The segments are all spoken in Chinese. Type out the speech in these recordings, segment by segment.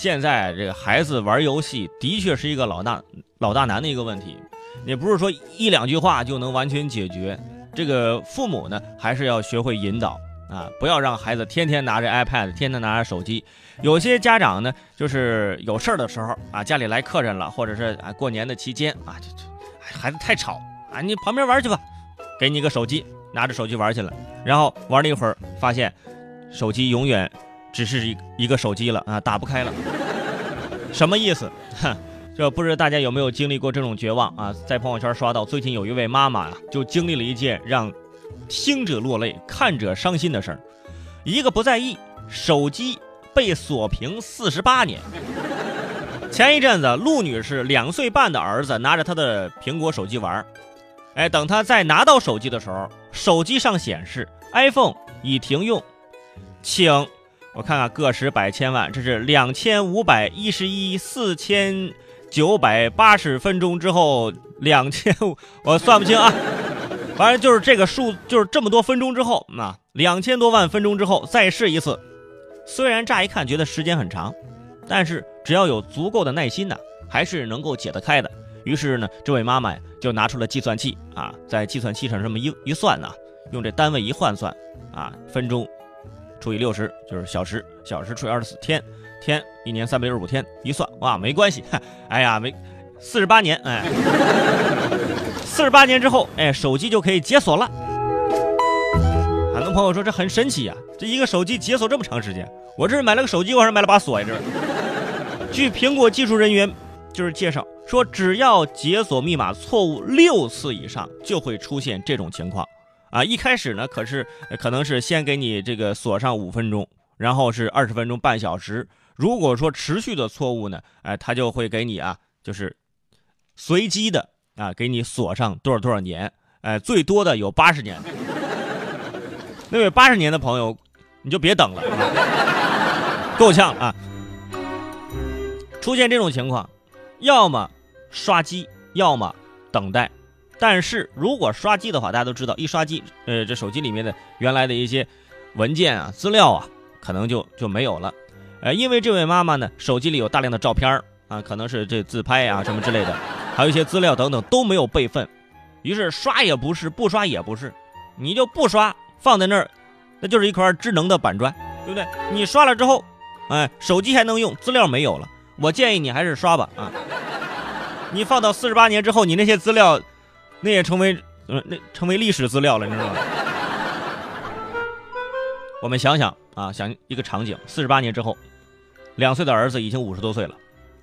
现在这个孩子玩游戏的确是一个老大老大难的一个问题，也不是说一两句话就能完全解决。这个父母呢，还是要学会引导啊，不要让孩子天天拿着 iPad，天天拿着手机。有些家长呢，就是有事儿的时候啊，家里来客人了，或者是啊过年的期间啊，就就孩子太吵啊，你旁边玩去吧，给你个手机，拿着手机玩去了，然后玩了一会儿，发现手机永远只是一一个手机了啊，打不开了，什么意思？哼。这不知道大家有没有经历过这种绝望啊？在朋友圈刷到，最近有一位妈妈啊，就经历了一件让听者落泪、看者伤心的事儿。一个不在意，手机被锁屏四十八年。前一阵子，陆女士两岁半的儿子拿着她的苹果手机玩，哎，等他再拿到手机的时候，手机上显示 iPhone 已停用，请我看看个十百千万，这是两千五百一十一四千。九百八十分钟之后，两千，我算不清啊，反正就是这个数，就是这么多分钟之后，那两千多万分钟之后再试一次。虽然乍一看觉得时间很长，但是只要有足够的耐心呢，还是能够解得开的。于是呢，这位妈妈就拿出了计算器啊，在计算器上这么一一算呢，用这单位一换算啊，分钟除以六十就是小时，小时除以二十四天。天一年三百六十五天，一算哇，没关系。哎呀，没四十八年，哎，四十八年之后，哎，手机就可以解锁了。很多朋友说这很神奇呀，这一个手机解锁这么长时间。我这是买了个手机，我还是买了把锁呀？这是。据苹果技术人员就是介绍说，只要解锁密码错误六次以上，就会出现这种情况。啊，一开始呢，可是可能是先给你这个锁上五分钟，然后是二十分钟、半小时。如果说持续的错误呢，哎，他就会给你啊，就是随机的啊，给你锁上多少多少年，哎，最多的有八十年。那位八十年的朋友，你就别等了，够呛啊！出现这种情况，要么刷机，要么等待。但是如果刷机的话，大家都知道，一刷机，呃，这手机里面的原来的一些文件啊、资料啊，可能就就没有了。呃，因为这位妈妈呢，手机里有大量的照片啊，可能是这自拍啊什么之类的，还有一些资料等等都没有备份，于是刷也不是，不刷也不是，你就不刷，放在那儿，那就是一块智能的板砖，对不对？你刷了之后，哎，手机还能用，资料没有了，我建议你还是刷吧啊。你放到四十八年之后，你那些资料，那也成为呃那成为历史资料了，你知道吗？我们想想啊，想一个场景，四十八年之后。两岁的儿子已经五十多岁了，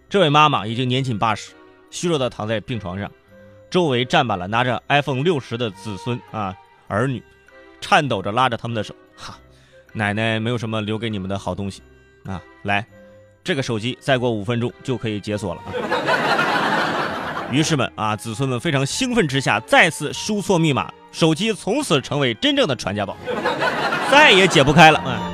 这位妈妈已经年近八十，虚弱的躺在病床上，周围站满了拿着 iPhone 六十的子孙啊儿女，颤抖着拉着他们的手，哈，奶奶没有什么留给你们的好东西，啊，来，这个手机再过五分钟就可以解锁了啊。于是们啊，子孙们非常兴奋之下，再次输错密码，手机从此成为真正的传家宝，再也解不开了。啊。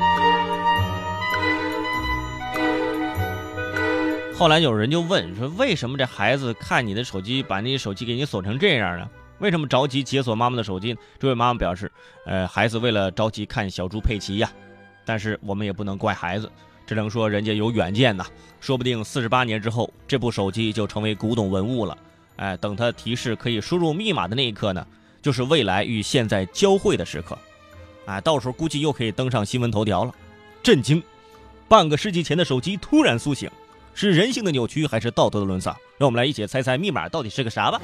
后来有人就问说：“为什么这孩子看你的手机，把那手机给你锁成这样呢？为什么着急解锁妈妈的手机？”这位妈妈表示：“呃，孩子为了着急看小猪佩奇呀。但是我们也不能怪孩子，只能说人家有远见呐。说不定四十八年之后，这部手机就成为古董文物了。哎，等他提示可以输入密码的那一刻呢，就是未来与现在交汇的时刻。啊，到时候估计又可以登上新闻头条了。震惊！半个世纪前的手机突然苏醒。”是人性的扭曲，还是道德的沦丧？让我们来一起猜猜密码到底是个啥吧。